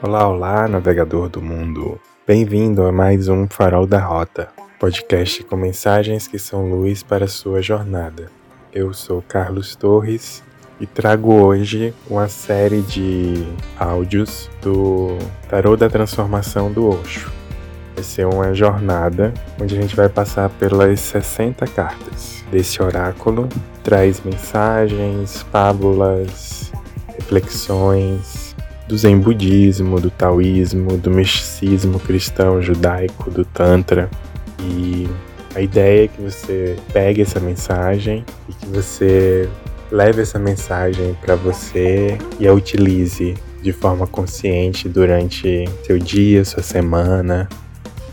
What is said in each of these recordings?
Olá, olá, navegador do mundo. Bem-vindo a mais um Farol da Rota, podcast com mensagens que são luz para sua jornada. Eu sou Carlos Torres e trago hoje uma série de áudios do Tarô da Transformação do Osho. Vai ser uma jornada onde a gente vai passar pelas 60 cartas desse oráculo. Traz mensagens, fábulas, reflexões, do Zen budismo, do taoísmo, do misticismo cristão judaico, do tantra. E a ideia é que você pegue essa mensagem e que você leve essa mensagem para você e a utilize de forma consciente durante seu dia, sua semana.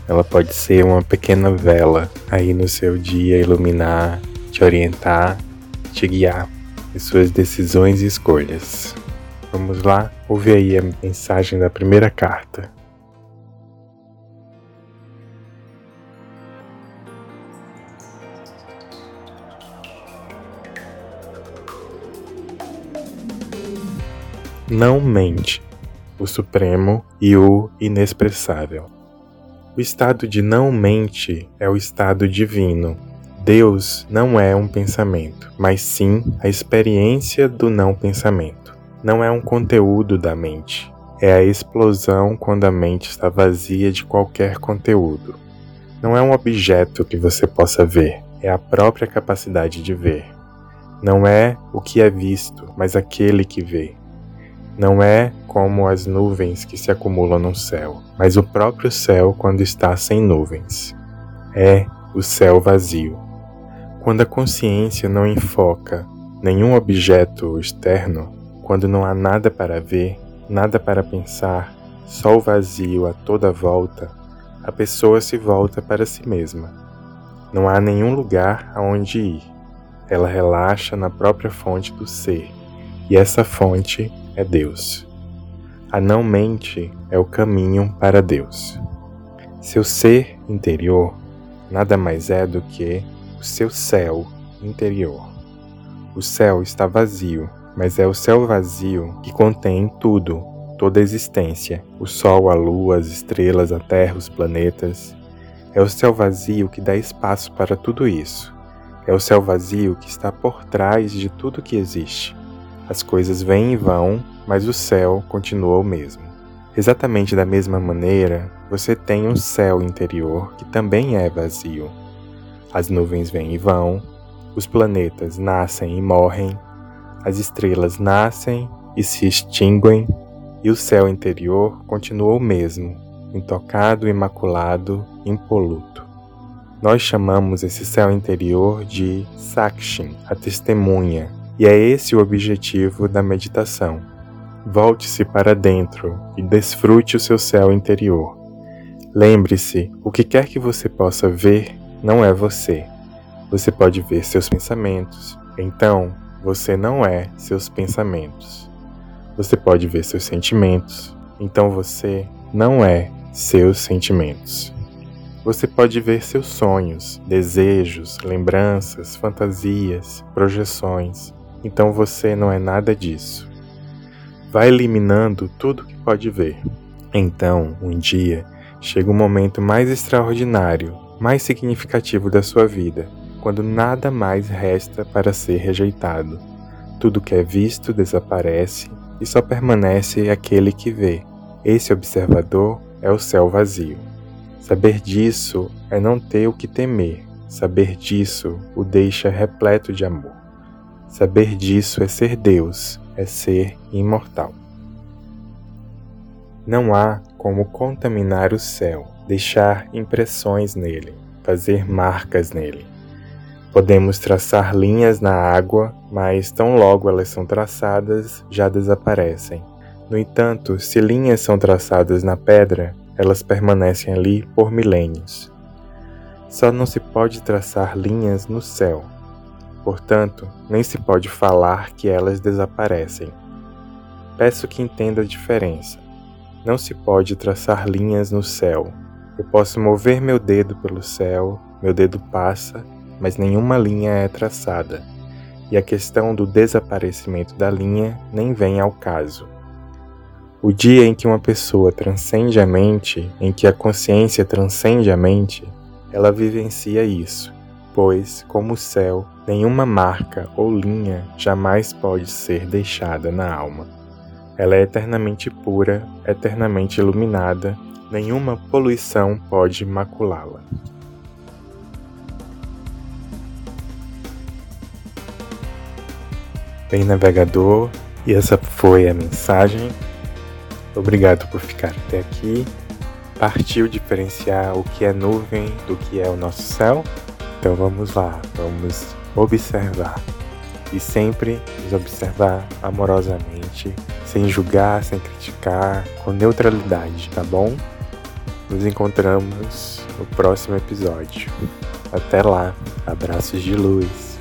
Ela pode ser uma pequena vela aí no seu dia, iluminar, te orientar, te guiar em suas decisões e escolhas. Vamos lá, ouve aí a mensagem da primeira carta. Não mente, o Supremo e o Inexpressável. O estado de não mente é o estado divino. Deus não é um pensamento, mas sim a experiência do não pensamento não é um conteúdo da mente, é a explosão quando a mente está vazia de qualquer conteúdo. Não é um objeto que você possa ver, é a própria capacidade de ver. Não é o que é visto, mas aquele que vê. Não é como as nuvens que se acumulam no céu, mas o próprio céu quando está sem nuvens. É o céu vazio. Quando a consciência não enfoca nenhum objeto externo, quando não há nada para ver, nada para pensar, só o vazio a toda volta, a pessoa se volta para si mesma. Não há nenhum lugar aonde ir. Ela relaxa na própria fonte do ser, e essa fonte é Deus. A não mente é o caminho para Deus. Seu ser interior nada mais é do que o seu céu interior. O céu está vazio mas é o céu vazio que contém tudo, toda a existência: o Sol, a Lua, as estrelas, a Terra, os planetas. É o céu vazio que dá espaço para tudo isso. É o céu vazio que está por trás de tudo que existe. As coisas vêm e vão, mas o céu continua o mesmo. Exatamente da mesma maneira, você tem um céu interior que também é vazio. As nuvens vêm e vão, os planetas nascem e morrem, as estrelas nascem e se extinguem, e o céu interior continua o mesmo, intocado, imaculado, impoluto. Nós chamamos esse céu interior de Sakshin, a testemunha, e é esse o objetivo da meditação. Volte-se para dentro e desfrute o seu céu interior. Lembre-se, o que quer que você possa ver não é você. Você pode ver seus pensamentos. Então, você não é seus pensamentos. Você pode ver seus sentimentos, então você não é seus sentimentos. Você pode ver seus sonhos, desejos, lembranças, fantasias, projeções, então você não é nada disso. Vai eliminando tudo que pode ver. Então, um dia, chega um momento mais extraordinário, mais significativo da sua vida quando nada mais resta para ser rejeitado. Tudo que é visto desaparece e só permanece aquele que vê. Esse observador é o céu vazio. Saber disso é não ter o que temer. Saber disso o deixa repleto de amor. Saber disso é ser Deus, é ser imortal. Não há como contaminar o céu, deixar impressões nele, fazer marcas nele. Podemos traçar linhas na água, mas tão logo elas são traçadas, já desaparecem. No entanto, se linhas são traçadas na pedra, elas permanecem ali por milênios. Só não se pode traçar linhas no céu. Portanto, nem se pode falar que elas desaparecem. Peço que entenda a diferença. Não se pode traçar linhas no céu. Eu posso mover meu dedo pelo céu, meu dedo passa mas nenhuma linha é traçada, e a questão do desaparecimento da linha nem vem ao caso. O dia em que uma pessoa transcende a mente, em que a consciência transcende a mente, ela vivencia isso, pois, como o céu, nenhuma marca ou linha jamais pode ser deixada na alma. Ela é eternamente pura, eternamente iluminada, nenhuma poluição pode maculá-la. Bem, navegador, e essa foi a mensagem. Obrigado por ficar até aqui. Partiu diferenciar o que é nuvem do que é o nosso céu? Então vamos lá, vamos observar. E sempre nos observar amorosamente, sem julgar, sem criticar, com neutralidade, tá bom? Nos encontramos no próximo episódio. Até lá, abraços de luz.